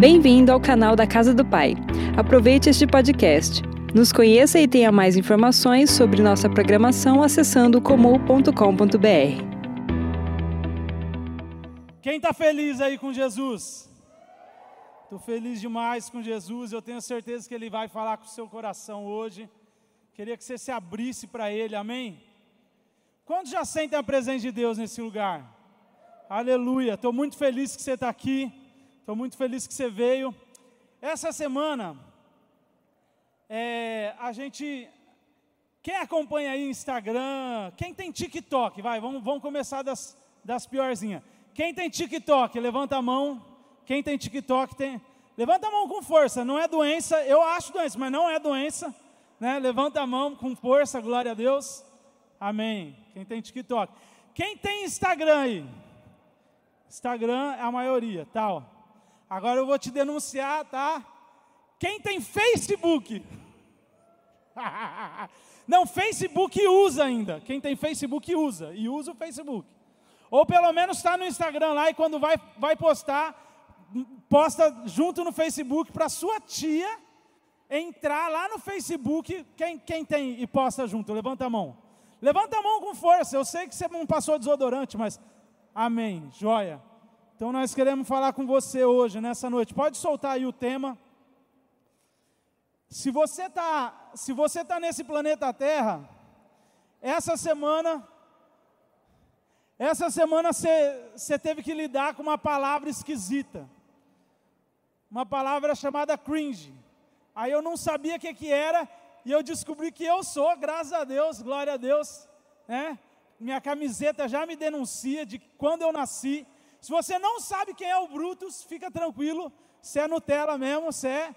Bem-vindo ao canal da Casa do Pai. Aproveite este podcast. Nos conheça e tenha mais informações sobre nossa programação acessando comum.com.br. Quem está feliz aí com Jesus? Estou feliz demais com Jesus. Eu tenho certeza que Ele vai falar com o seu coração hoje. Queria que você se abrisse para Ele, amém? Quantos já sentem a presença de Deus nesse lugar? Aleluia. Estou muito feliz que você está aqui. Estou muito feliz que você veio. Essa semana, é, a gente. Quem acompanha aí Instagram, quem tem TikTok, vai, vamos, vamos começar das, das piorzinhas. Quem tem TikTok, levanta a mão. Quem tem TikTok tem. Levanta a mão com força, não é doença, eu acho doença, mas não é doença. Né? Levanta a mão com força, glória a Deus. Amém. Quem tem TikTok. Quem tem Instagram aí? Instagram é a maioria, tal. Agora eu vou te denunciar, tá? Quem tem Facebook? Não, Facebook usa ainda. Quem tem Facebook usa. E usa o Facebook. Ou pelo menos está no Instagram lá e quando vai, vai postar, posta junto no Facebook para sua tia entrar lá no Facebook. Quem, quem tem e posta junto? Levanta a mão. Levanta a mão com força. Eu sei que você não passou desodorante, mas amém. Joia. Então nós queremos falar com você hoje, nessa noite. Pode soltar aí o tema. Se você está, se você tá nesse planeta Terra, essa semana, essa semana você teve que lidar com uma palavra esquisita, uma palavra chamada cringe. Aí eu não sabia o que, que era e eu descobri que eu sou, graças a Deus, glória a Deus, né? Minha camiseta já me denuncia de quando eu nasci. Se você não sabe quem é o Brutus, fica tranquilo, se é Nutella mesmo, se é.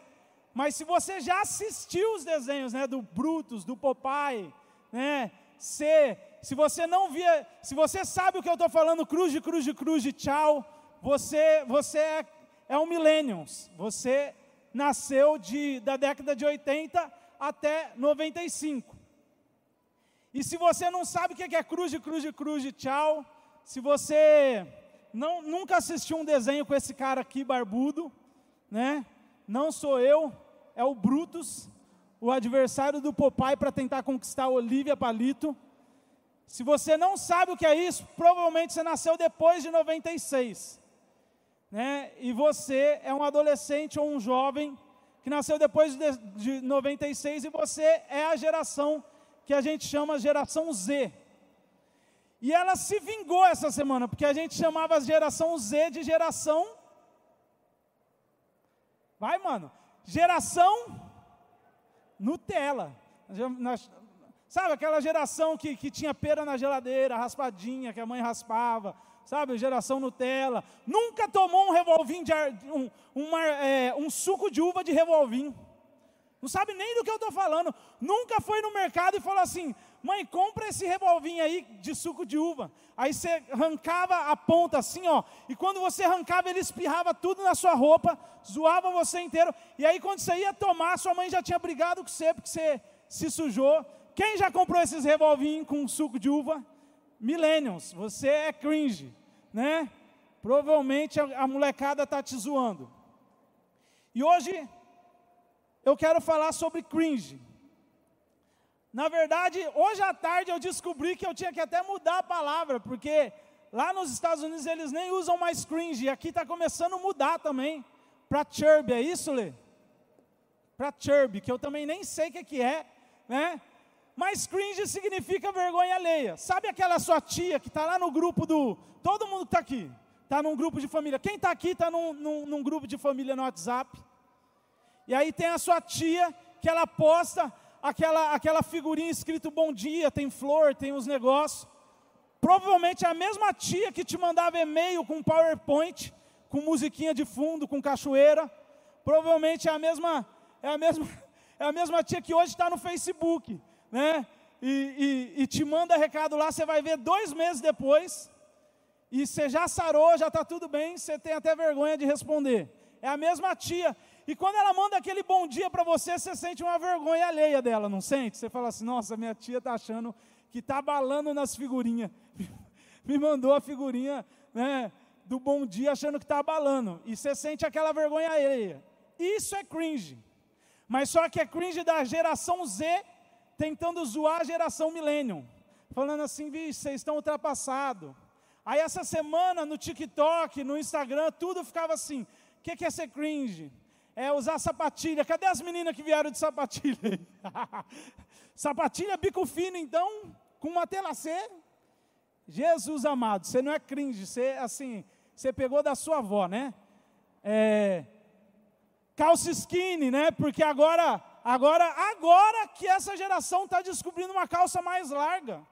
Mas se você já assistiu os desenhos, né, do Brutus, do Popeye, né, se, se você não via, se você sabe o que eu estou falando, cruz de cruz de cruz de tchau, você, você é, é um millennials, você nasceu de, da década de 80 até 95. E se você não sabe o que é cruz de cruz de cruz de tchau, se você não, nunca assistiu um desenho com esse cara aqui barbudo, né? Não sou eu, é o Brutus, o adversário do Popeye para tentar conquistar a Olivia Palito. Se você não sabe o que é isso, provavelmente você nasceu depois de 96. Né? E você é um adolescente ou um jovem que nasceu depois de, de 96 e você é a geração que a gente chama geração Z. E ela se vingou essa semana, porque a gente chamava a geração Z de geração. Vai, mano. Geração Nutella. Sabe aquela geração que, que tinha pera na geladeira, raspadinha, que a mãe raspava, sabe? Geração Nutella. Nunca tomou um revolvinho de um, uma, é, um suco de uva de revolvinho. Não sabe nem do que eu estou falando. Nunca foi no mercado e falou assim: mãe, compra esse revolvinho aí de suco de uva. Aí você arrancava a ponta assim, ó. E quando você arrancava, ele espirrava tudo na sua roupa, zoava você inteiro. E aí quando você ia tomar, sua mãe já tinha brigado com você porque você se sujou. Quem já comprou esses revolvinhos com suco de uva? Millennials, você é cringe, né? Provavelmente a, a molecada está te zoando. E hoje eu quero falar sobre cringe. Na verdade, hoje à tarde eu descobri que eu tinha que até mudar a palavra, porque lá nos Estados Unidos eles nem usam mais cringe, e aqui está começando a mudar também, para chirp, é isso, Lê? Para chirp, que eu também nem sei o que, que é, né? Mas cringe significa vergonha alheia. Sabe aquela sua tia que está lá no grupo do. Todo mundo está aqui, está num grupo de família. Quem está aqui está num, num, num grupo de família no WhatsApp. E aí tem a sua tia que ela posta aquela, aquela figurinha escrito bom dia, tem flor, tem os negócios. Provavelmente é a mesma tia que te mandava e-mail com PowerPoint, com musiquinha de fundo, com cachoeira. Provavelmente é a mesma, é a mesma, é a mesma tia que hoje está no Facebook, né? E, e, e te manda recado lá, você vai ver dois meses depois, e você já sarou, já está tudo bem, você tem até vergonha de responder. É a mesma tia. E quando ela manda aquele bom dia para você, você sente uma vergonha alheia dela, não sente? Você fala assim: nossa, minha tia está achando que está balando nas figurinhas. Me mandou a figurinha, né? do bom dia achando que está abalando. E você sente aquela vergonha alheia. Isso é cringe. Mas só que é cringe da geração Z tentando zoar a geração millennium. Falando assim, vixe, vocês estão ultrapassados. Aí essa semana no TikTok, no Instagram, tudo ficava assim. O que, que é ser cringe? É usar sapatilha. Cadê as meninas que vieram de sapatilha? sapatilha bico fino, então, com uma tela C. Jesus amado, você não é cringe, você assim, você pegou da sua avó, né? É, calça skinny, né? Porque agora, agora, agora que essa geração está descobrindo uma calça mais larga.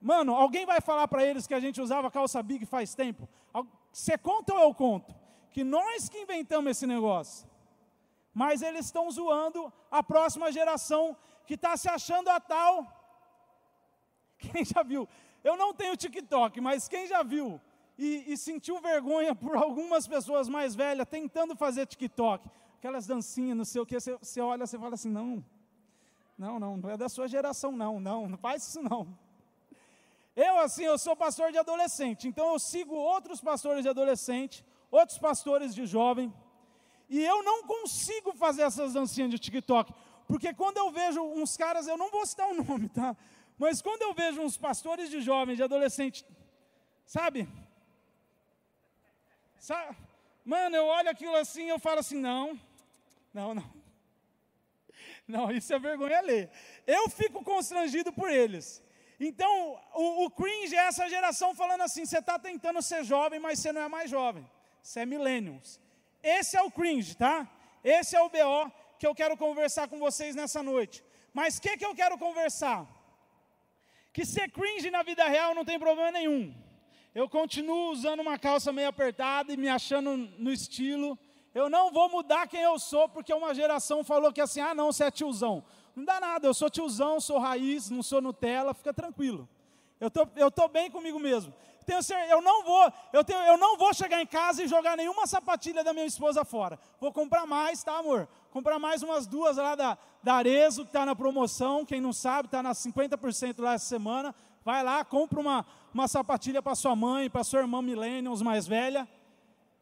Mano, alguém vai falar para eles que a gente usava calça big faz tempo? Você conta ou eu conto? Que nós que inventamos esse negócio. Mas eles estão zoando a próxima geração que está se achando a tal. Quem já viu? Eu não tenho TikTok, mas quem já viu e, e sentiu vergonha por algumas pessoas mais velhas tentando fazer TikTok? Aquelas dancinhas, não sei o que, você, você olha, você fala assim, não, não, não, não é da sua geração, não, não, não faz isso não. Eu, assim, eu sou pastor de adolescente, então eu sigo outros pastores de adolescente, outros pastores de jovem, e eu não consigo fazer essas dancinhas de TikTok, porque quando eu vejo uns caras, eu não vou citar o nome, tá? Mas quando eu vejo uns pastores de jovens, de adolescente, sabe? sabe? Mano, eu olho aquilo assim eu falo assim, não, não, não. Não, isso é vergonha ler. Eu fico constrangido por eles. Então, o, o cringe é essa geração falando assim: você está tentando ser jovem, mas você não é mais jovem. Você é millennials. Esse é o cringe, tá? Esse é o BO que eu quero conversar com vocês nessa noite. Mas o que, que eu quero conversar? Que ser cringe na vida real não tem problema nenhum. Eu continuo usando uma calça meio apertada e me achando no estilo. Eu não vou mudar quem eu sou, porque uma geração falou que assim, ah não, você é tiozão. Não dá nada, eu sou tiozão, sou raiz, não sou Nutella, fica tranquilo. Eu tô, eu tô bem comigo mesmo. Tenho, eu não vou, eu, tenho, eu não vou chegar em casa e jogar nenhuma sapatilha da minha esposa fora. Vou comprar mais, tá, amor? Comprar mais umas duas lá da, da Arezo, que está na promoção. Quem não sabe, está na 50% lá essa semana. Vai lá, compra uma, uma sapatilha para sua mãe, para sua irmã Millennials mais velha.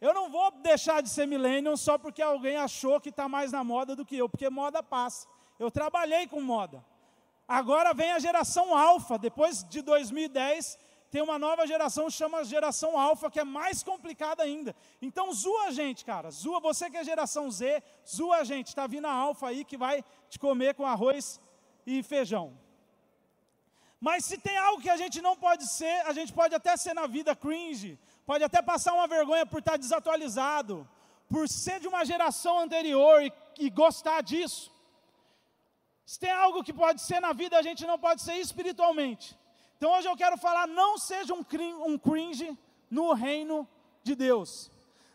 Eu não vou deixar de ser Millennial só porque alguém achou que está mais na moda do que eu, porque moda passa. Eu trabalhei com moda. Agora vem a geração alfa, depois de 2010, tem uma nova geração, chama geração alfa, que é mais complicada ainda. Então zoa a gente, cara. Zoa você que é geração Z, zoa a gente. Está vindo a alfa aí que vai te comer com arroz e feijão. Mas se tem algo que a gente não pode ser, a gente pode até ser na vida cringe, pode até passar uma vergonha por estar desatualizado, por ser de uma geração anterior e, e gostar disso. Se tem algo que pode ser na vida, a gente não pode ser espiritualmente. Então hoje eu quero falar: não seja um cringe, um cringe no reino de Deus.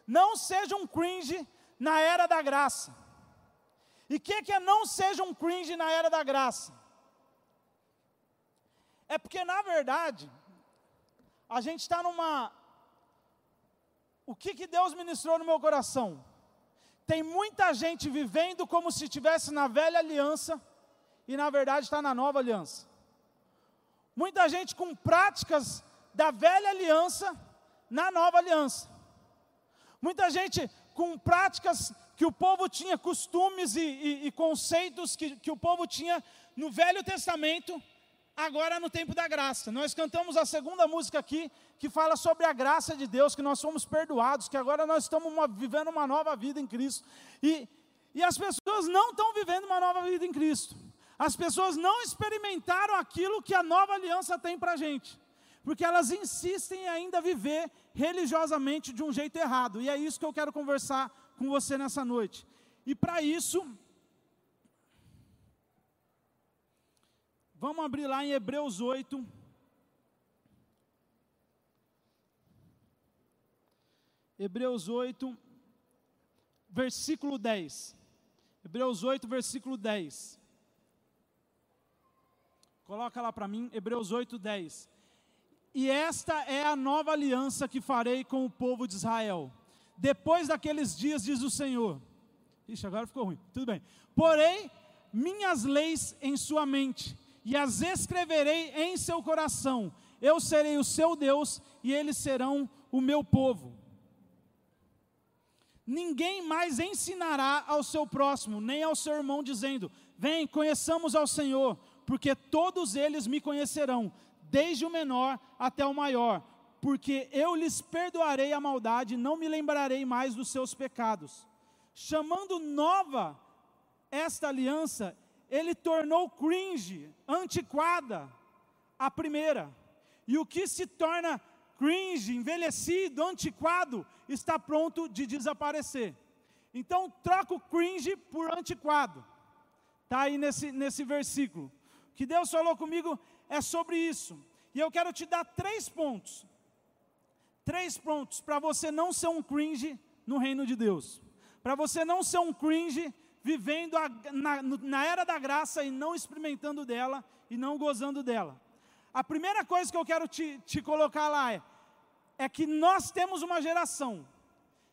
Não seja um cringe na era da graça. E o que, que é não seja um cringe na era da graça? É porque, na verdade, a gente está numa. O que, que Deus ministrou no meu coração? Tem muita gente vivendo como se estivesse na velha aliança e na verdade está na nova aliança. Muita gente com práticas da velha aliança na nova aliança. Muita gente com práticas que o povo tinha, costumes e, e, e conceitos que, que o povo tinha no Velho Testamento, agora no tempo da graça. Nós cantamos a segunda música aqui, que fala sobre a graça de Deus, que nós somos perdoados, que agora nós estamos uma, vivendo uma nova vida em Cristo. E, e as pessoas não estão vivendo uma nova vida em Cristo. As pessoas não experimentaram aquilo que a nova aliança tem para a gente, porque elas insistem em ainda viver religiosamente de um jeito errado, e é isso que eu quero conversar com você nessa noite. E para isso, vamos abrir lá em Hebreus 8. Hebreus 8, versículo 10. Hebreus 8, versículo 10. Coloca lá para mim, Hebreus 8, 10. E esta é a nova aliança que farei com o povo de Israel. Depois daqueles dias, diz o Senhor. Ixi, agora ficou ruim. Tudo bem. Porém, minhas leis em sua mente, e as escreverei em seu coração. Eu serei o seu Deus, e eles serão o meu povo. Ninguém mais ensinará ao seu próximo, nem ao seu irmão, dizendo: Vem, conheçamos ao Senhor, porque todos eles me conhecerão, desde o menor até o maior, porque eu lhes perdoarei a maldade, não me lembrarei mais dos seus pecados. Chamando nova esta aliança, ele tornou cringe, antiquada, a primeira. E o que se torna cringe, envelhecido, antiquado, está pronto de desaparecer. Então, troca o cringe por antiquado. Está aí nesse, nesse versículo. O que Deus falou comigo é sobre isso. E eu quero te dar três pontos. Três pontos para você não ser um cringe no reino de Deus. Para você não ser um cringe vivendo a, na, na era da graça e não experimentando dela e não gozando dela. A primeira coisa que eu quero te, te colocar lá é, é que nós temos uma geração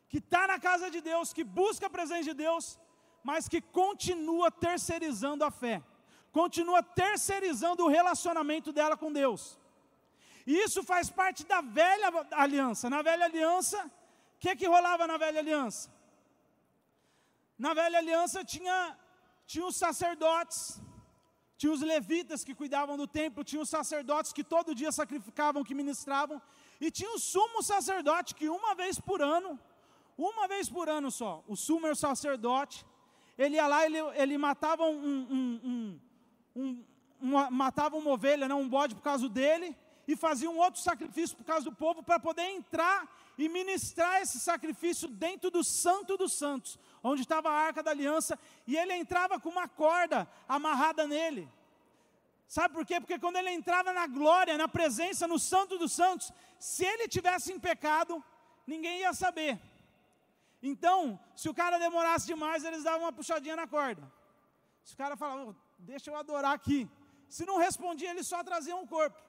que está na casa de Deus, que busca a presença de Deus, mas que continua terceirizando a fé, continua terceirizando o relacionamento dela com Deus. E isso faz parte da velha aliança. Na velha aliança, o que, que rolava na velha aliança? Na velha aliança tinha, tinha os sacerdotes, tinha os levitas que cuidavam do templo, tinha os sacerdotes que todo dia sacrificavam, que ministravam, e tinha o sumo sacerdote que uma vez por ano, uma vez por ano só, o sumo sacerdote, ele ia lá, ele, ele matava um, um, um, um uma, matava uma ovelha, não, um bode por causa dele, e fazia um outro sacrifício por causa do povo, para poder entrar e ministrar esse sacrifício dentro do santo dos santos, onde estava a arca da aliança, e ele entrava com uma corda amarrada nele. Sabe por quê? Porque quando ele entrava na glória, na presença, no santo dos santos, se ele tivesse em pecado, ninguém ia saber. Então, se o cara demorasse demais, eles davam uma puxadinha na corda. Se o cara falava, deixa eu adorar aqui. Se não respondia, eles só traziam o corpo.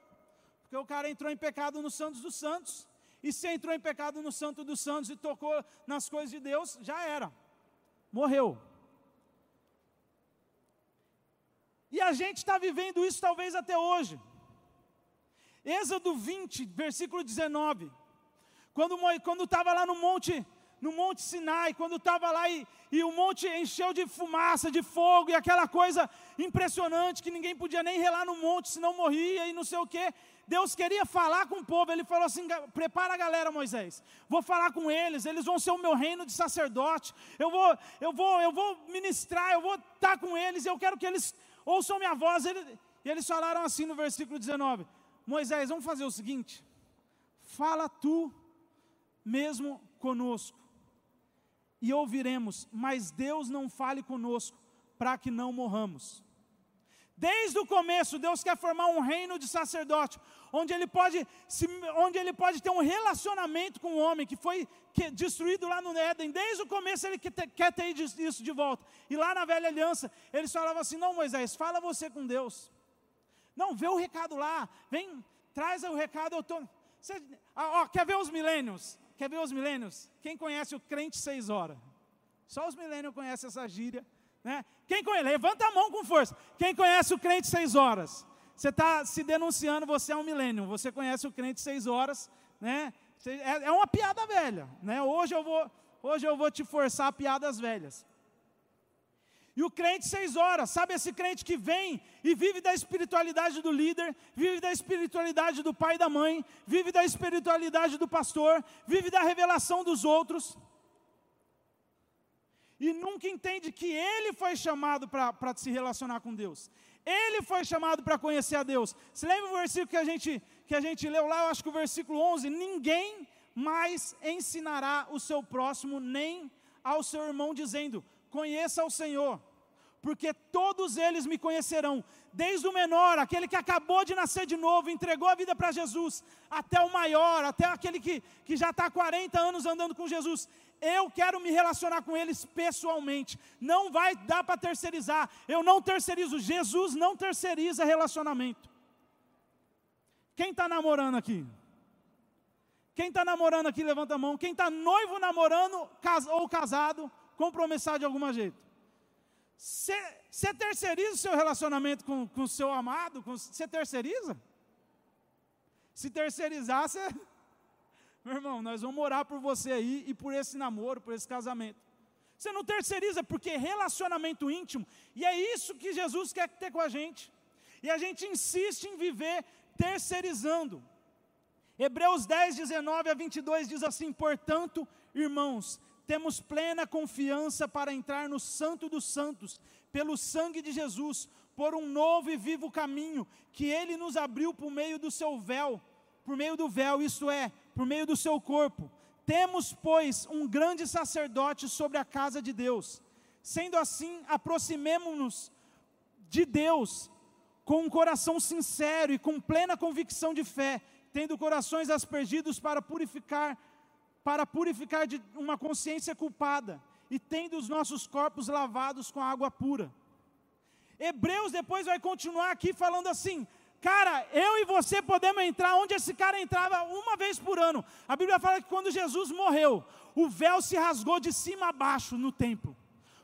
Porque o cara entrou em pecado no Santos dos Santos. E se entrou em pecado no Santo dos Santos e tocou nas coisas de Deus, já era morreu. E a gente está vivendo isso talvez até hoje. Êxodo 20, versículo 19. Quando estava lá no monte, no monte Sinai, quando estava lá e, e o monte encheu de fumaça, de fogo e aquela coisa impressionante que ninguém podia nem relar no monte, senão morria e não sei o quê. Deus queria falar com o povo, ele falou assim: prepara a galera, Moisés. Vou falar com eles, eles vão ser o meu reino de sacerdote. Eu vou, eu vou, eu vou ministrar, eu vou estar com eles, eu quero que eles ouçam minha voz. Ele, e eles falaram assim no versículo 19: Moisés, vamos fazer o seguinte: fala tu mesmo conosco, e ouviremos, mas Deus não fale conosco, para que não morramos. Desde o começo, Deus quer formar um reino de sacerdote, onde ele pode, se, onde ele pode ter um relacionamento com o homem que foi que, destruído lá no Éden. Desde o começo, ele quer ter, quer ter isso de volta. E lá na velha aliança, eles falavam assim: Não, Moisés, fala você com Deus. Não, vê o recado lá, vem, traz o recado. Eu tô, você, ó, quer ver os milênios? Quer ver os milênios? Quem conhece o crente seis horas? Só os milênios conhecem essa gíria. Né? Quem conhece? Levanta a mão com força. Quem conhece o crente seis horas? Você está se denunciando, você é um milênio. Você conhece o crente seis horas, né? É, é uma piada velha, né? Hoje eu vou, hoje eu vou te forçar a piadas velhas. E o crente seis horas, sabe esse crente que vem e vive da espiritualidade do líder, vive da espiritualidade do pai e da mãe, vive da espiritualidade do pastor, vive da revelação dos outros e nunca entende que ele foi chamado para se relacionar com Deus. Ele foi chamado para conhecer a Deus. Você lembra o versículo que a, gente, que a gente leu lá? Eu acho que o versículo 11: Ninguém mais ensinará o seu próximo, nem ao seu irmão, dizendo: Conheça o Senhor, porque todos eles me conhecerão, desde o menor, aquele que acabou de nascer de novo, entregou a vida para Jesus, até o maior, até aquele que, que já está há 40 anos andando com Jesus eu quero me relacionar com eles pessoalmente. Não vai dar para terceirizar. Eu não terceirizo. Jesus não terceiriza relacionamento. Quem está namorando aqui? Quem está namorando aqui, levanta a mão. Quem está noivo, namorando ou casado, compromissado de algum jeito. Você terceiriza o seu relacionamento com o seu amado? Você terceiriza? Se terceirizar, você Meu irmão, nós vamos orar por você aí e por esse namoro, por esse casamento. Você não terceiriza, porque relacionamento íntimo, e é isso que Jesus quer ter com a gente. E a gente insiste em viver terceirizando. Hebreus 10, 19 a 22 diz assim: Portanto, irmãos, temos plena confiança para entrar no Santo dos Santos, pelo sangue de Jesus, por um novo e vivo caminho que Ele nos abriu por meio do seu véu, por meio do véu, isto é, por meio do seu corpo. Temos, pois, um grande sacerdote sobre a casa de Deus. Sendo assim, aproximemo-nos de Deus com um coração sincero e com plena convicção de fé, tendo corações aspergidos para purificar, para purificar de uma consciência culpada, e tendo os nossos corpos lavados com água pura. Hebreus depois vai continuar aqui falando assim: Cara, eu e você podemos entrar onde esse cara entrava uma vez por ano. A Bíblia fala que quando Jesus morreu, o véu se rasgou de cima a baixo no templo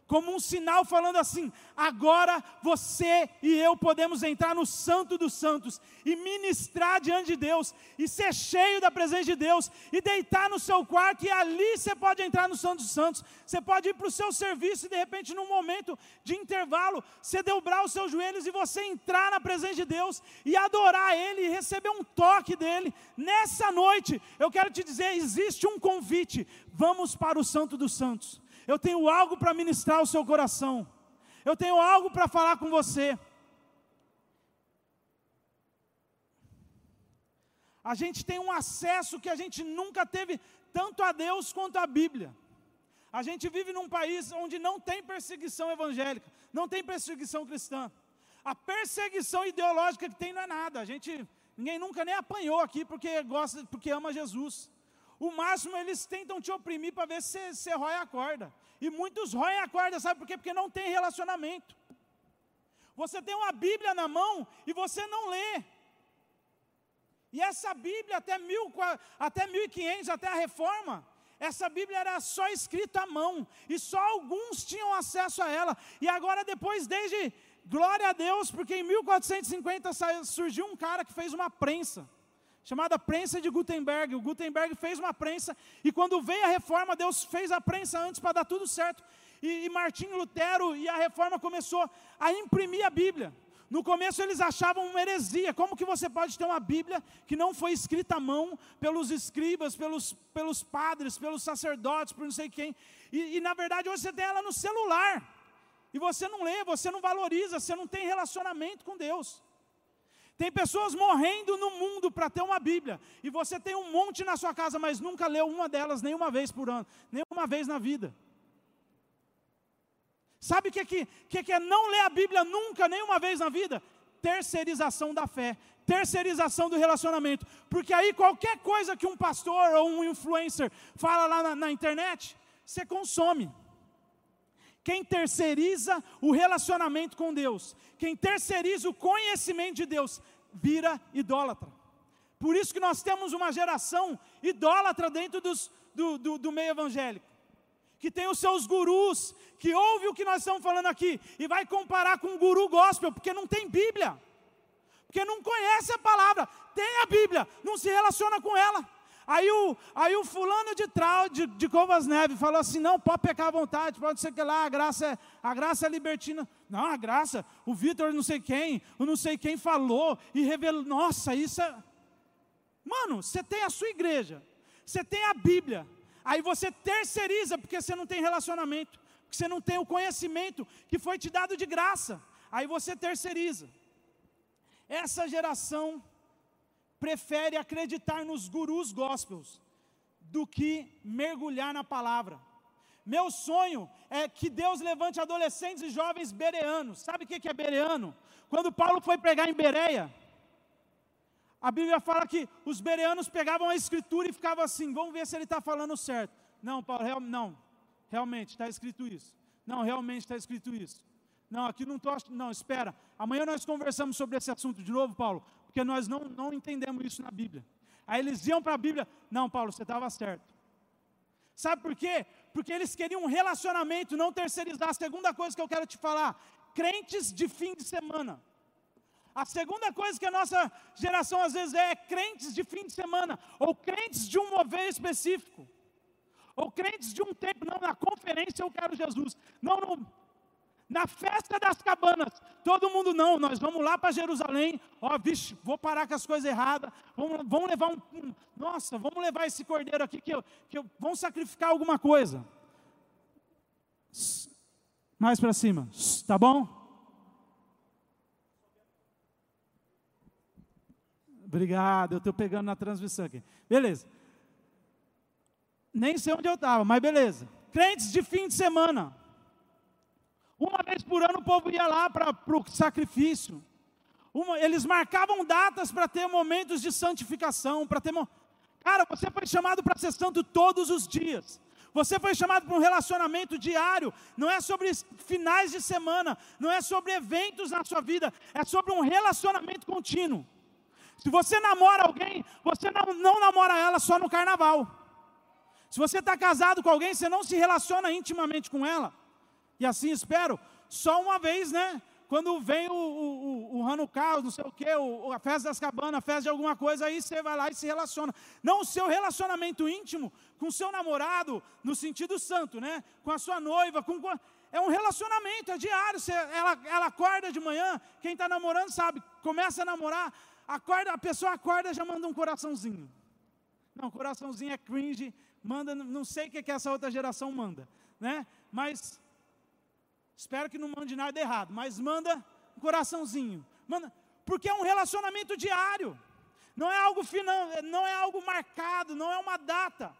como um sinal falando assim: agora você e eu podemos entrar no Santo dos Santos e ministrar diante de Deus, e ser cheio da presença de Deus, e deitar no seu quarto, e ali você pode entrar no Santo dos Santos. Você pode ir para o seu serviço e de repente, num momento de intervalo, você dobrar os seus joelhos e você entrar na presença de Deus e adorar Ele e receber um toque dele. Nessa noite, eu quero te dizer: existe um convite, vamos para o Santo dos Santos eu tenho algo para ministrar ao seu coração. Eu tenho algo para falar com você. A gente tem um acesso que a gente nunca teve tanto a Deus quanto a Bíblia. A gente vive num país onde não tem perseguição evangélica, não tem perseguição cristã. A perseguição ideológica que tem não é nada. A gente, ninguém nunca nem apanhou aqui porque gosta, porque ama Jesus. O máximo eles tentam te oprimir para ver se você rói a corda. E muitos roem a corda, sabe por quê? Porque não tem relacionamento. Você tem uma Bíblia na mão e você não lê. E essa Bíblia, até, mil, até 1500, até a reforma, essa Bíblia era só escrita à mão, e só alguns tinham acesso a ela. E agora, depois, desde, glória a Deus, porque em 1450 surgiu um cara que fez uma prensa chamada prensa de Gutenberg. O Gutenberg fez uma prensa e quando veio a reforma, Deus fez a prensa antes para dar tudo certo. E, e Martinho Lutero e a reforma começou a imprimir a Bíblia. No começo eles achavam uma heresia. Como que você pode ter uma Bíblia que não foi escrita à mão pelos escribas, pelos, pelos padres, pelos sacerdotes, por não sei quem? E, e na verdade hoje você tem ela no celular. E você não lê, você não valoriza, você não tem relacionamento com Deus. Tem pessoas morrendo no mundo para ter uma Bíblia, e você tem um monte na sua casa, mas nunca leu uma delas nenhuma vez por ano, nenhuma vez na vida. Sabe o que, que, que, que é não ler a Bíblia nunca, nenhuma vez na vida? Terceirização da fé, terceirização do relacionamento. Porque aí qualquer coisa que um pastor ou um influencer fala lá na, na internet, você consome. Quem terceiriza o relacionamento com Deus, quem terceiriza o conhecimento de Deus, vira idólatra. Por isso que nós temos uma geração idólatra dentro dos, do, do, do meio evangélico que tem os seus gurus, que ouve o que nós estamos falando aqui e vai comparar com guru gospel, porque não tem Bíblia, porque não conhece a palavra, tem a Bíblia, não se relaciona com ela. Aí o, aí o fulano de trau de, de Covas Neves falou assim: não, pode pecar à vontade, pode ser que lá, a graça é, a graça é libertina. Não, a graça, o Vitor não sei quem, o não sei quem falou e revelou. Nossa, isso é. Mano, você tem a sua igreja, você tem a Bíblia, aí você terceiriza porque você não tem relacionamento, porque você não tem o conhecimento que foi te dado de graça, aí você terceiriza. Essa geração prefere acreditar nos gurus gospels do que mergulhar na palavra. Meu sonho é que Deus levante adolescentes e jovens bereanos. Sabe o que é bereano? Quando Paulo foi pregar em Bereia, a Bíblia fala que os bereanos pegavam a escritura e ficavam assim: vamos ver se ele está falando certo. Não, Paulo, real, não, realmente está escrito isso. Não, realmente está escrito isso. Não, aqui não estou. Não, espera. Amanhã nós conversamos sobre esse assunto de novo, Paulo porque nós não, não entendemos isso na Bíblia. Aí eles iam para a Bíblia, não, Paulo, você estava certo. Sabe por quê? Porque eles queriam um relacionamento, não terceirizar. A segunda coisa que eu quero te falar: crentes de fim de semana. A segunda coisa que a nossa geração às vezes é, é crentes de fim de semana, ou crentes de um mover específico, ou crentes de um tempo, não, na conferência eu quero Jesus, não, no, na festa das cabanas, todo mundo não, nós vamos lá para Jerusalém, ó, vixe, vou parar com as coisas erradas, vamos, vamos levar um, um, nossa, vamos levar esse cordeiro aqui, que, eu, que eu, vamos sacrificar alguma coisa. Mais para cima, tá bom? Obrigado, eu estou pegando na transmissão aqui. Beleza. Nem sei onde eu estava, mas beleza. Crentes de fim de semana. Uma vez por ano o povo ia lá para o sacrifício. Uma, eles marcavam datas para ter momentos de santificação, para ter. Cara, você foi chamado para ser santo todos os dias. Você foi chamado para um relacionamento diário. Não é sobre finais de semana, não é sobre eventos na sua vida, é sobre um relacionamento contínuo. Se você namora alguém, você não, não namora ela só no carnaval. Se você está casado com alguém, você não se relaciona intimamente com ela. E assim espero, só uma vez, né? Quando vem o, o, o Hanukkah, não sei o quê, o, a festa das cabanas, a festa de alguma coisa, aí você vai lá e se relaciona. Não o seu relacionamento íntimo com o seu namorado, no sentido santo, né? Com a sua noiva, com, é um relacionamento, é diário. Você, ela, ela acorda de manhã, quem está namorando sabe, começa a namorar, acorda, a pessoa acorda já manda um coraçãozinho. Não, coraçãozinho é cringe, manda, não sei o que, que essa outra geração manda, né? Mas espero que não mande nada errado, mas manda um coraçãozinho. Manda, porque é um relacionamento diário. Não é algo final, não é algo marcado, não é uma data.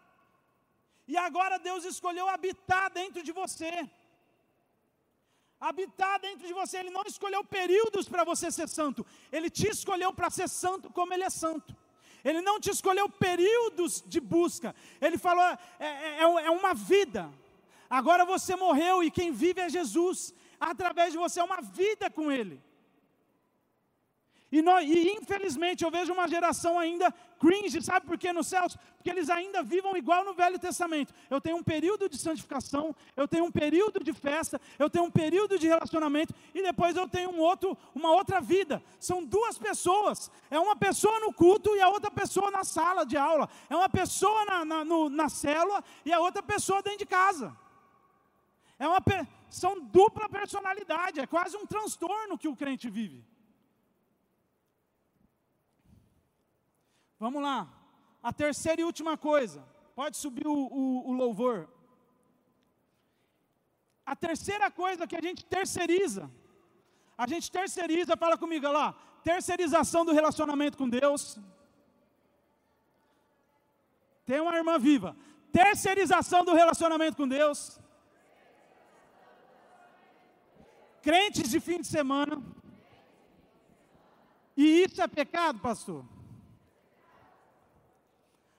E agora Deus escolheu habitar dentro de você habitar dentro de você. Ele não escolheu períodos para você ser santo, ele te escolheu para ser santo como ele é santo. Ele não te escolheu períodos de busca, ele falou: é, é, é, é uma vida. Agora você morreu e quem vive é Jesus, através de você é uma vida com Ele. E, nós, e, infelizmente eu vejo uma geração ainda cringe, sabe por quê nos céus? Porque eles ainda vivam igual no Velho Testamento. Eu tenho um período de santificação, eu tenho um período de festa, eu tenho um período de relacionamento e depois eu tenho um outro, uma outra vida. São duas pessoas. É uma pessoa no culto e a outra pessoa na sala de aula. É uma pessoa na, na, no, na célula e a outra pessoa dentro de casa. É uma, são dupla personalidade, é quase um transtorno que o crente vive. Vamos lá. A terceira e última coisa. Pode subir o, o, o louvor. A terceira coisa que a gente terceiriza. A gente terceiriza, fala comigo lá. Terceirização do relacionamento com Deus. Tem uma irmã viva. Terceirização do relacionamento com Deus. Crentes de fim de semana. E isso é pecado, pastor?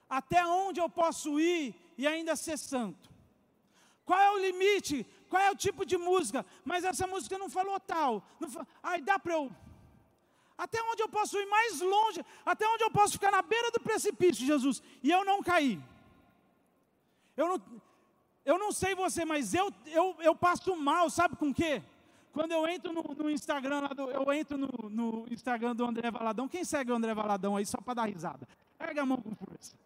Até onde eu posso ir e ainda ser santo? Qual é o limite? Qual é o tipo de música? Mas essa música não falou tal. Não fa... Ai, dá para eu. Até onde eu posso ir mais longe? Até onde eu posso ficar na beira do precipício, Jesus? E eu não cair. Eu não, eu não sei você, mas eu, eu, eu passo mal, sabe com o quê? Quando eu entro no, no Instagram, do, eu entro no, no, Instagram do André Valadão. Quem segue o André Valadão aí só para dar risada? Pega a mão com força.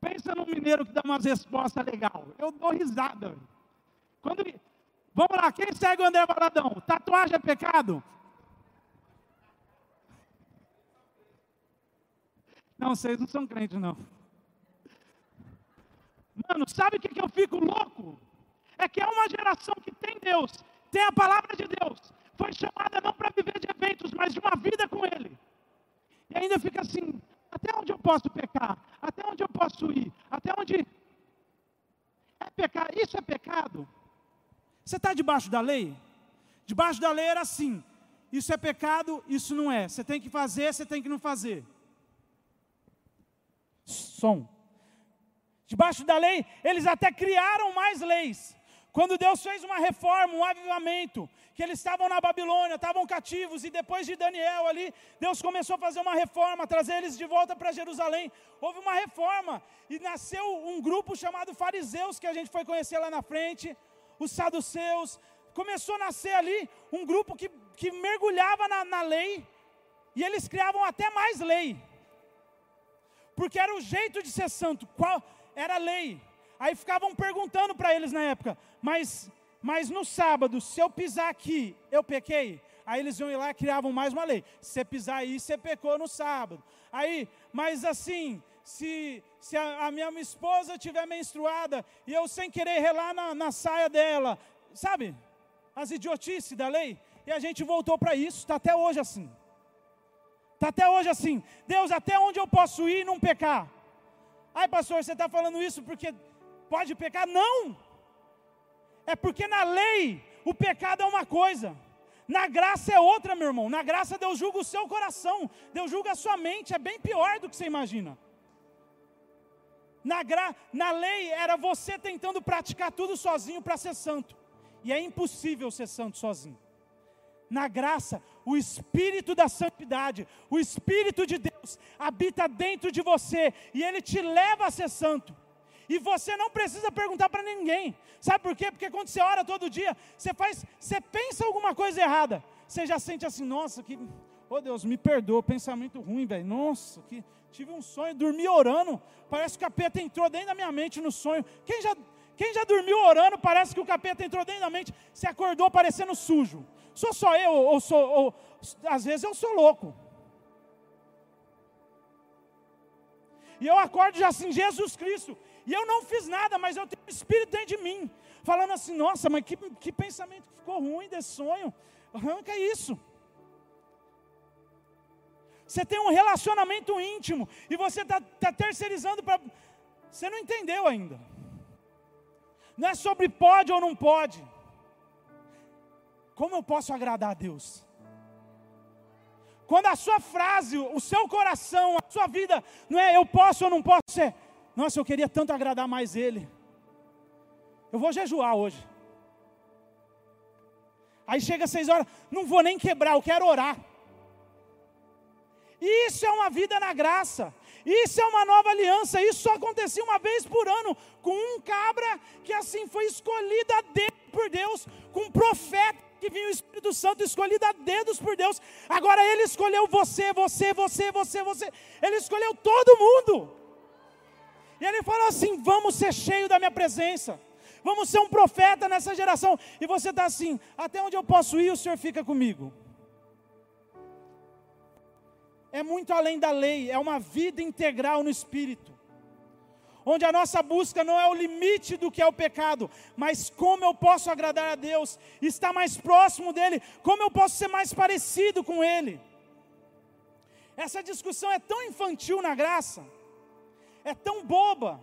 Pensa num mineiro que dá umas respostas legais. Eu dou risada. Quando Vamos lá, quem segue o André Valadão? Tatuagem é pecado? Não, vocês não são crentes, não. Mano, sabe o que, que eu fico louco? É que é uma geração que tem Deus, tem a palavra de Deus, foi chamada não para viver de eventos, mas de uma vida com Ele. E ainda fica assim: até onde eu posso pecar? Até onde eu posso ir? Até onde. É pecado? Isso é pecado? Você está debaixo da lei? Debaixo da lei era assim: isso é pecado, isso não é. Você tem que fazer, você tem que não fazer. Som. Debaixo da lei, eles até criaram mais leis. Quando Deus fez uma reforma, um avivamento, que eles estavam na Babilônia, estavam cativos, e depois de Daniel ali, Deus começou a fazer uma reforma, trazer eles de volta para Jerusalém. Houve uma reforma, e nasceu um grupo chamado fariseus, que a gente foi conhecer lá na frente, os saduceus. Começou a nascer ali um grupo que, que mergulhava na, na lei, E eles criavam até mais lei. Porque era o jeito de ser santo, qual era a lei. Aí ficavam perguntando para eles na época, mas, mas no sábado, se eu pisar aqui, eu pequei? Aí eles iam ir lá e criavam mais uma lei. Se você pisar aí, você pecou no sábado. Aí, mas assim, se, se a, a minha, esposa estiver menstruada e eu sem querer relar na, na saia dela, sabe? As idiotices da lei. E a gente voltou para isso, está até hoje assim. Está até hoje assim. Deus, até onde eu posso ir e não pecar? Ai, pastor, você está falando isso porque pode pecar? Não! É porque na lei o pecado é uma coisa, na graça é outra, meu irmão. Na graça Deus julga o seu coração, Deus julga a sua mente, é bem pior do que você imagina. Na, gra... na lei era você tentando praticar tudo sozinho para ser santo, e é impossível ser santo sozinho. Na graça, o Espírito da Santidade, o Espírito de Deus habita dentro de você e ele te leva a ser santo. E você não precisa perguntar para ninguém. Sabe por quê? Porque quando você ora todo dia, você faz, você pensa alguma coisa errada, você já sente assim, nossa, que oh Deus, me perdoa, pensamento ruim, velho. Nossa, que tive um sonho, dormi orando, parece que o capeta entrou dentro da minha mente no sonho. Quem já quem já dormiu orando, parece que o capeta entrou dentro da mente, se acordou parecendo sujo. Sou só eu, ou sou, ou, às vezes eu sou louco. E eu acordo já assim, Jesus Cristo, e eu não fiz nada, mas eu tenho um espírito dentro de mim, falando assim: nossa, mas que, que pensamento ficou ruim desse sonho. Arranca isso. Você tem um relacionamento íntimo e você está tá terceirizando para. Você não entendeu ainda. Não é sobre pode ou não pode. Como eu posso agradar a Deus? Quando a sua frase, o seu coração, a sua vida, não é eu posso ou não posso, é nossa, eu queria tanto agradar mais Ele. Eu vou jejuar hoje. Aí chega às seis horas, não vou nem quebrar, eu quero orar. Isso é uma vida na graça. Isso é uma nova aliança. Isso só acontecia uma vez por ano com um cabra que assim foi escolhido a dedo por Deus, com um profeta que vinha o Espírito Santo escolhido a dedos por Deus. Agora ele escolheu você, você, você, você, você. Ele escolheu todo mundo. E ele falou assim: vamos ser cheio da minha presença. Vamos ser um profeta nessa geração. E você está assim: até onde eu posso ir, o Senhor fica comigo. É muito além da lei, é uma vida integral no espírito. Onde a nossa busca não é o limite do que é o pecado, mas como eu posso agradar a Deus, estar mais próximo dEle, como eu posso ser mais parecido com Ele. Essa discussão é tão infantil na graça é tão boba.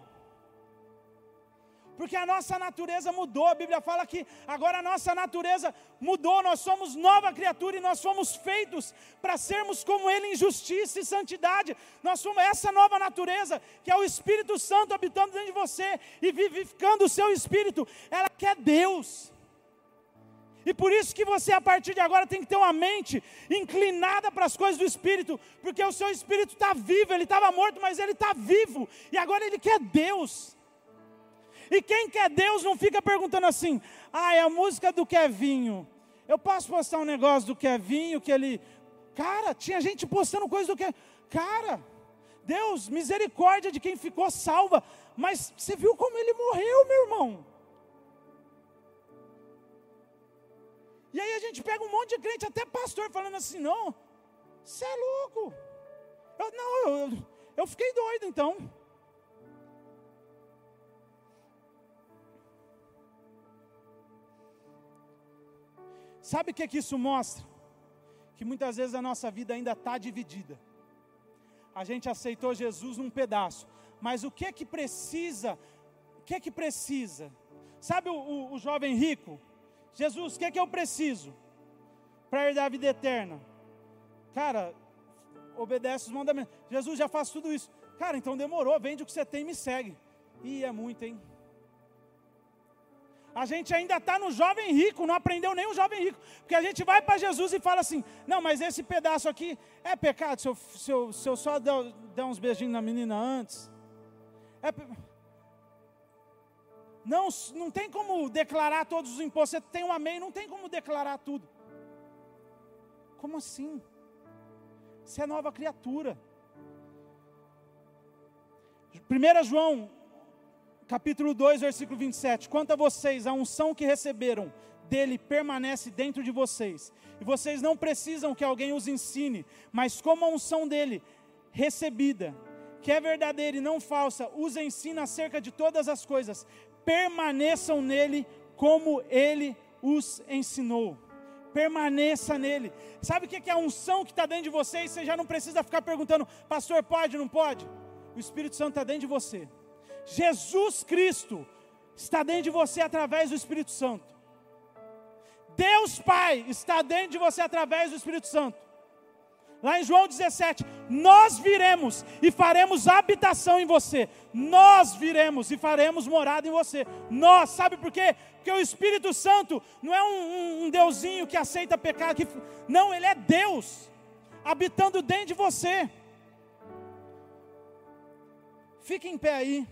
Porque a nossa natureza mudou, a Bíblia fala que agora a nossa natureza mudou, nós somos nova criatura e nós fomos feitos para sermos como Ele em justiça e santidade. Nós somos essa nova natureza, que é o Espírito Santo habitando dentro de você e vivificando o seu espírito, ela quer Deus. E por isso que você, a partir de agora, tem que ter uma mente inclinada para as coisas do Espírito, porque o seu Espírito está vivo, ele estava morto, mas ele está vivo, e agora ele quer Deus. E quem quer Deus não fica perguntando assim, ah, é a música do Kevinho. Eu posso postar um negócio do Kevinho que ele. Cara, tinha gente postando coisa do que. Cara, Deus, misericórdia de quem ficou salva. Mas você viu como ele morreu, meu irmão? E aí a gente pega um monte de crente, até pastor, falando assim: não, você é louco. Eu, não, eu, eu fiquei doido então. Sabe o que, que isso mostra? Que muitas vezes a nossa vida ainda está dividida. A gente aceitou Jesus num pedaço, mas o que que precisa? O que que precisa? Sabe o, o, o jovem rico? Jesus, o que é que eu preciso para herdar a vida eterna? Cara, obedece os mandamentos. Jesus já faz tudo isso. Cara, então demorou, vende o que você tem e me segue. E é muito, hein? A gente ainda está no jovem rico, não aprendeu nem o jovem rico. Porque a gente vai para Jesus e fala assim: não, mas esse pedaço aqui é pecado se eu, se eu, se eu só der, der uns beijinhos na menina antes. É, não, não tem como declarar todos os impostos. Você tem um amém, não tem como declarar tudo. Como assim? Você é nova criatura. 1 João, capítulo 2, versículo 27. Quanto a vocês, a unção que receberam dele permanece dentro de vocês. E vocês não precisam que alguém os ensine, mas como a unção dele recebida, que é verdadeira e não falsa, os ensina acerca de todas as coisas. Permaneçam nele como ele os ensinou. Permaneça nele. Sabe o que é a unção que está dentro de você e você já não precisa ficar perguntando, pastor, pode, não pode? O Espírito Santo está dentro de você. Jesus Cristo está dentro de você através do Espírito Santo. Deus Pai está dentro de você através do Espírito Santo. Lá em João 17, nós viremos e faremos habitação em você. Nós viremos e faremos morada em você. Nós, sabe por quê? Porque o Espírito Santo não é um, um, um deusinho que aceita pecado. Que, não, ele é Deus habitando dentro de você. Fique em pé aí.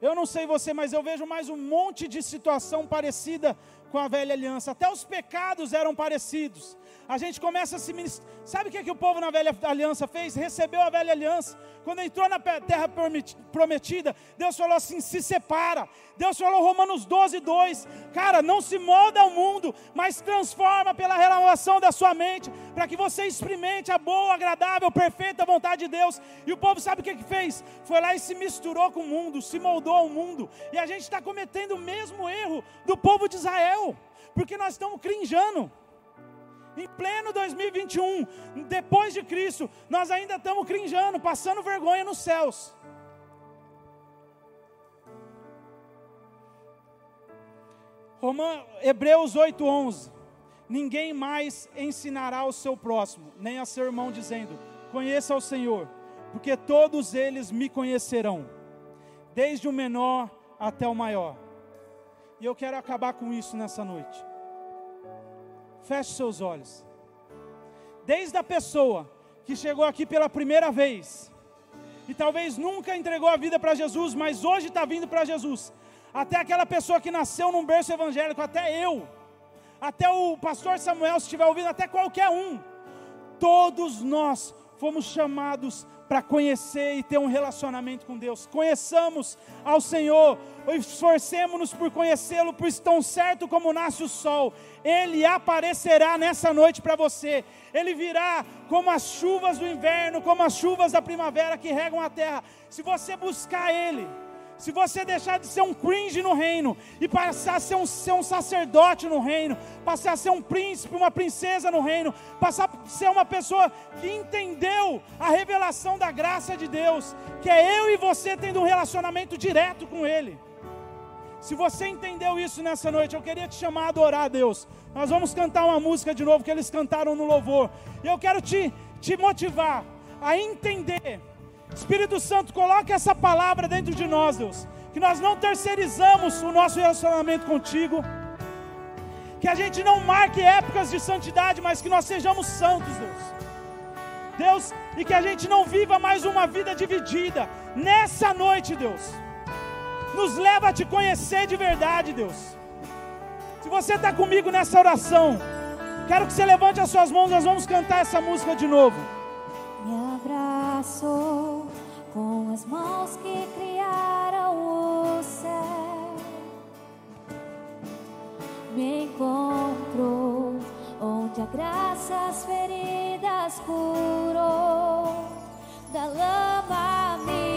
Eu não sei você, mas eu vejo mais um monte de situação parecida com a velha aliança. Até os pecados eram parecidos. A gente começa a se ministrar. Sabe o que, é que o povo na velha aliança fez? Recebeu a velha aliança. Quando entrou na terra prometida, Deus falou assim: se separa. Deus falou, Romanos 12, 2. Cara, não se molda ao mundo, mas transforma pela renovação da sua mente, para que você experimente a boa, agradável, perfeita vontade de Deus. E o povo sabe o que, que fez? Foi lá e se misturou com o mundo, se moldou ao mundo. E a gente está cometendo o mesmo erro do povo de Israel, porque nós estamos crinjando em pleno 2021, depois de Cristo, nós ainda estamos crinjando, passando vergonha nos céus. Roman, Hebreus 8:11. Ninguém mais ensinará ao seu próximo, nem a seu irmão, dizendo: Conheça o Senhor, porque todos eles me conhecerão, desde o menor até o maior. E eu quero acabar com isso nessa noite. Feche seus olhos. Desde a pessoa que chegou aqui pela primeira vez, e talvez nunca entregou a vida para Jesus, mas hoje está vindo para Jesus, até aquela pessoa que nasceu num berço evangélico, até eu, até o pastor Samuel, se estiver ouvindo, até qualquer um, todos nós fomos chamados para conhecer e ter um relacionamento com Deus. Conheçamos ao Senhor, esforcemos-nos por conhecê-lo, pois tão certo como nasce o sol, ele aparecerá nessa noite para você. Ele virá como as chuvas do inverno, como as chuvas da primavera que regam a terra. Se você buscar ele, se você deixar de ser um cringe no reino e passar a ser um, ser um sacerdote no reino, passar a ser um príncipe, uma princesa no reino, passar a ser uma pessoa que entendeu a revelação da graça de Deus, que é eu e você tendo um relacionamento direto com Ele. Se você entendeu isso nessa noite, eu queria te chamar a adorar a Deus. Nós vamos cantar uma música de novo que eles cantaram no louvor. E eu quero te, te motivar a entender Espírito Santo, coloque essa palavra dentro de nós, Deus. Que nós não terceirizamos o nosso relacionamento contigo. Que a gente não marque épocas de santidade, mas que nós sejamos santos, Deus. Deus, e que a gente não viva mais uma vida dividida. Nessa noite, Deus, nos leva a te conhecer de verdade, Deus. Se você está comigo nessa oração, quero que você levante as suas mãos, nós vamos cantar essa música de novo. Me abraçou com as mãos que criaram o céu. Me encontrou onde a graça as feridas curou, da lama me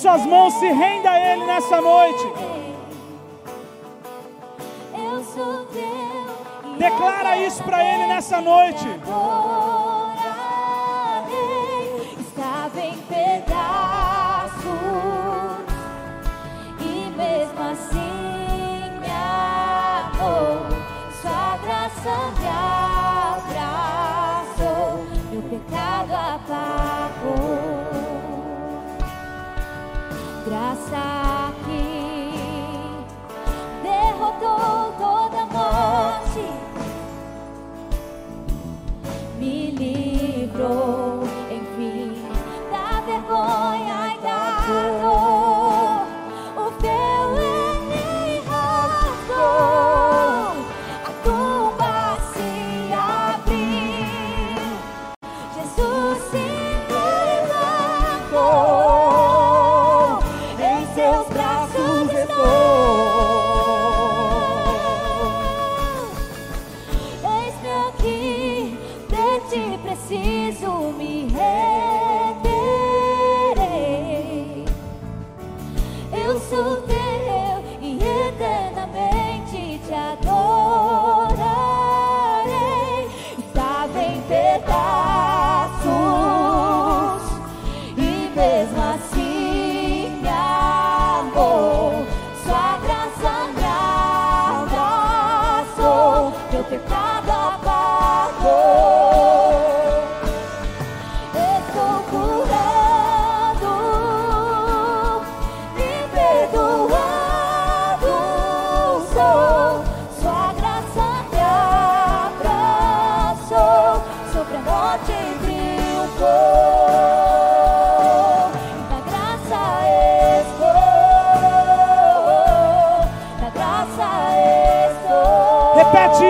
suas mãos, se renda a Ele nessa noite. Eu sou teu. Declara isso para Ele nessa noite. Estava em pedaços e mesmo assim me amou. Sua graça me abraçou, meu pecado apagou.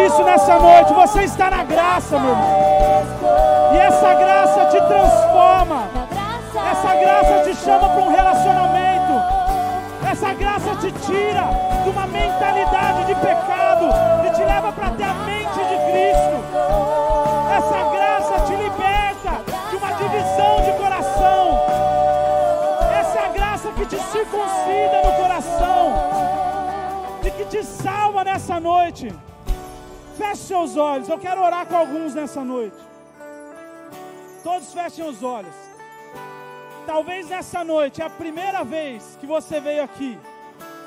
Isso nessa noite. Você está na graça, meu irmão. E essa graça te transforma. Essa graça te chama para um relacionamento. Essa graça te tira de uma mentalidade de pecado e te leva para ter a mente de Cristo. Essa graça te liberta de uma divisão de coração. Essa é graça que te circuncida no coração e que te salva nessa noite. Feche seus olhos, eu quero orar com alguns nessa noite. Todos fechem os olhos. Talvez nessa noite é a primeira vez que você veio aqui.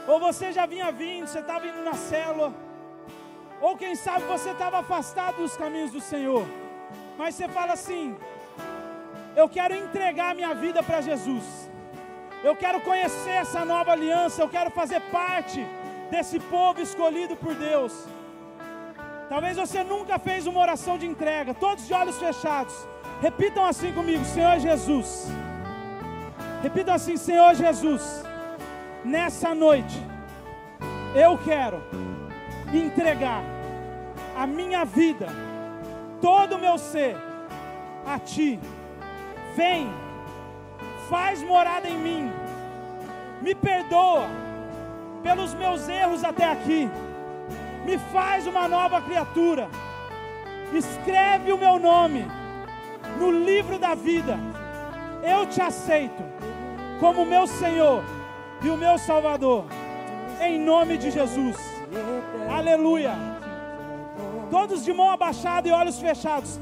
Ou você já vinha vindo, você estava indo na célula. Ou quem sabe você estava afastado dos caminhos do Senhor. Mas você fala assim: Eu quero entregar minha vida para Jesus. Eu quero conhecer essa nova aliança. Eu quero fazer parte desse povo escolhido por Deus. Talvez você nunca fez uma oração de entrega, todos de olhos fechados. Repitam assim comigo: Senhor Jesus. Repitam assim: Senhor Jesus. Nessa noite, eu quero entregar a minha vida, todo o meu ser, a Ti. Vem, faz morada em mim, me perdoa pelos meus erros até aqui, me faz uma nova criatura, escreve o meu nome no livro da vida. Eu te aceito como meu Senhor e o meu Salvador, em nome de Jesus. Aleluia. Todos de mão abaixada e olhos fechados.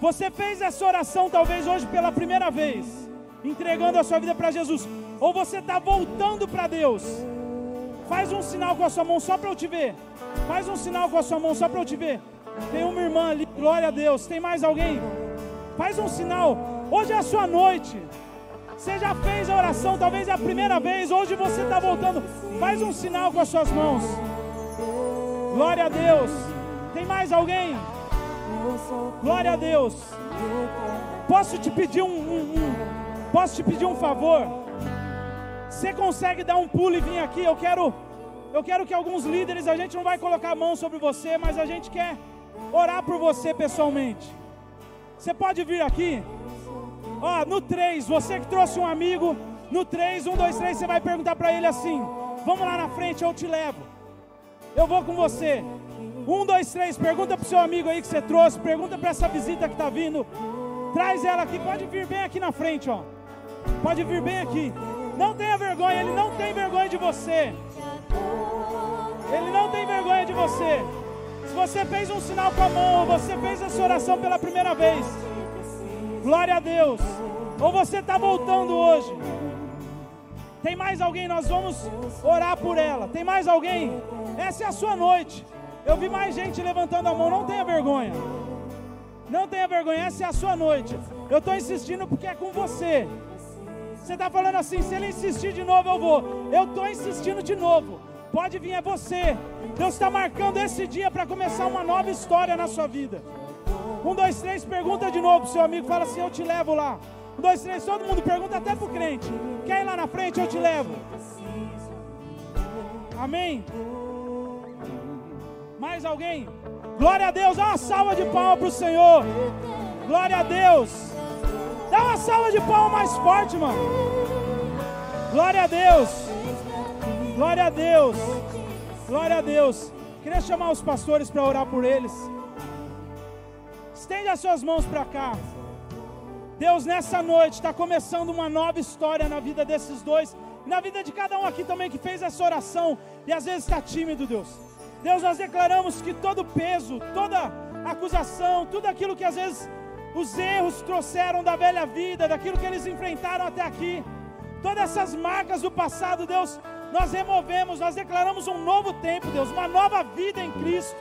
Você fez essa oração talvez hoje pela primeira vez, entregando a sua vida para Jesus, ou você está voltando para Deus. Faz um sinal com a sua mão só para eu te ver. Faz um sinal com a sua mão só para eu te ver. Tem uma irmã ali, glória a Deus. Tem mais alguém? Faz um sinal. Hoje é a sua noite. Você já fez a oração, talvez é a primeira vez. Hoje você está voltando. Faz um sinal com as suas mãos. Glória a Deus. Tem mais alguém? Glória a Deus. Posso te pedir um, um- um- posso te pedir um favor? Você consegue dar um pulo e vir aqui? Eu quero, eu quero que alguns líderes, a gente não vai colocar a mão sobre você, mas a gente quer orar por você pessoalmente. Você pode vir aqui? Ó, no 3, você que trouxe um amigo, no 3, 1, 2, 3, você vai perguntar para ele assim: Vamos lá na frente, eu te levo. Eu vou com você. Um, dois, três, pergunta pro seu amigo aí que você trouxe, pergunta para essa visita que está vindo. Traz ela aqui, pode vir bem aqui na frente, ó. Pode vir bem aqui. Não tenha vergonha, Ele não tem vergonha de você. Ele não tem vergonha de você. Se você fez um sinal com a mão, você fez essa oração pela primeira vez, glória a Deus. Ou você está voltando hoje. Tem mais alguém? Nós vamos orar por ela. Tem mais alguém? Essa é a sua noite. Eu vi mais gente levantando a mão. Não tenha vergonha. Não tenha vergonha. Essa é a sua noite. Eu estou insistindo porque é com você. Você está falando assim: se ele insistir de novo, eu vou. Eu estou insistindo de novo. Pode vir, é você. Deus está marcando esse dia para começar uma nova história na sua vida. Um, dois, três, pergunta de novo pro seu amigo. Fala assim: eu te levo lá. Um, dois, três, todo mundo pergunta até pro crente. Quer ir lá na frente? Eu te levo. Amém? Mais alguém? Glória a Deus, dá uma salva de palmas para o Senhor. Glória a Deus. Dá uma salva de palmas mais forte, mano. Glória a Deus. Glória a Deus. Glória a Deus. Queria chamar os pastores para orar por eles. Estende as suas mãos para cá. Deus, nessa noite está começando uma nova história na vida desses dois, na vida de cada um aqui também que fez essa oração e às vezes está tímido, Deus. Deus, nós declaramos que todo peso, toda acusação, tudo aquilo que às vezes os erros trouxeram da velha vida, daquilo que eles enfrentaram até aqui, todas essas marcas do passado, Deus, nós removemos, nós declaramos um novo tempo, Deus, uma nova vida em Cristo,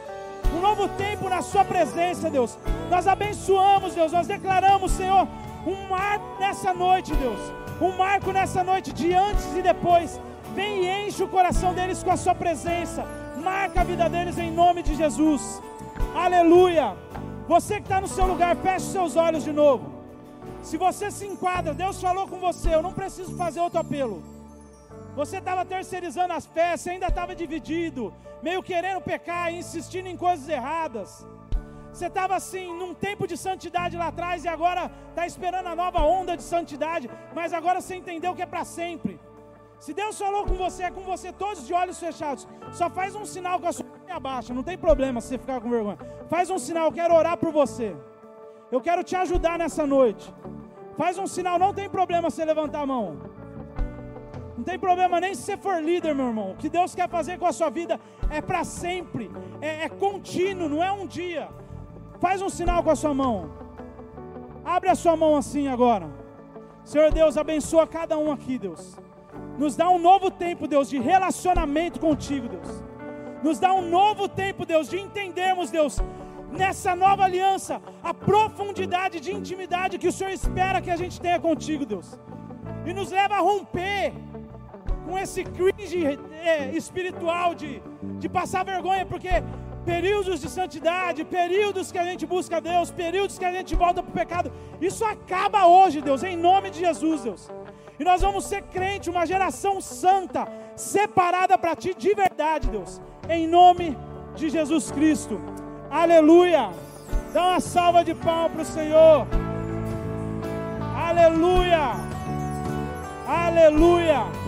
um novo tempo na Sua presença, Deus. Nós abençoamos, Deus, nós declaramos, Senhor, um marco nessa noite, Deus. Um marco nessa noite de antes e depois. Vem e enche o coração deles com a sua presença. Marca a vida deles em nome de Jesus. Aleluia. Você que está no seu lugar, feche seus olhos de novo. Se você se enquadra, Deus falou com você, eu não preciso fazer outro apelo. Você estava terceirizando as você ainda estava dividido, meio querendo pecar, insistindo em coisas erradas. Você estava assim, num tempo de santidade lá atrás e agora está esperando a nova onda de santidade, mas agora você entendeu que é para sempre. Se Deus falou com você, é com você todos de olhos fechados. Só faz um sinal com a sua mão abaixa, não tem problema se você ficar com vergonha. Faz um sinal, eu quero orar por você. Eu quero te ajudar nessa noite. Faz um sinal, não tem problema você levantar a mão. Não tem problema nem se você for líder, meu irmão. O que Deus quer fazer com a sua vida é para sempre, é, é contínuo, não é um dia. Faz um sinal com a sua mão. Abre a sua mão assim agora. Senhor Deus, abençoa cada um aqui, Deus. Nos dá um novo tempo, Deus, de relacionamento contigo, Deus. Nos dá um novo tempo, Deus, de entendermos, Deus, nessa nova aliança, a profundidade de intimidade que o Senhor espera que a gente tenha contigo, Deus. E nos leva a romper com esse cringe é, espiritual de, de passar vergonha, porque períodos de santidade, períodos que a gente busca Deus, períodos que a gente volta para o pecado, isso acaba hoje, Deus, em nome de Jesus, Deus. E nós vamos ser crente, uma geração santa, separada para Ti de verdade, Deus, em nome de Jesus Cristo. Aleluia! Dá uma salva de palmas para o Senhor. Aleluia! Aleluia!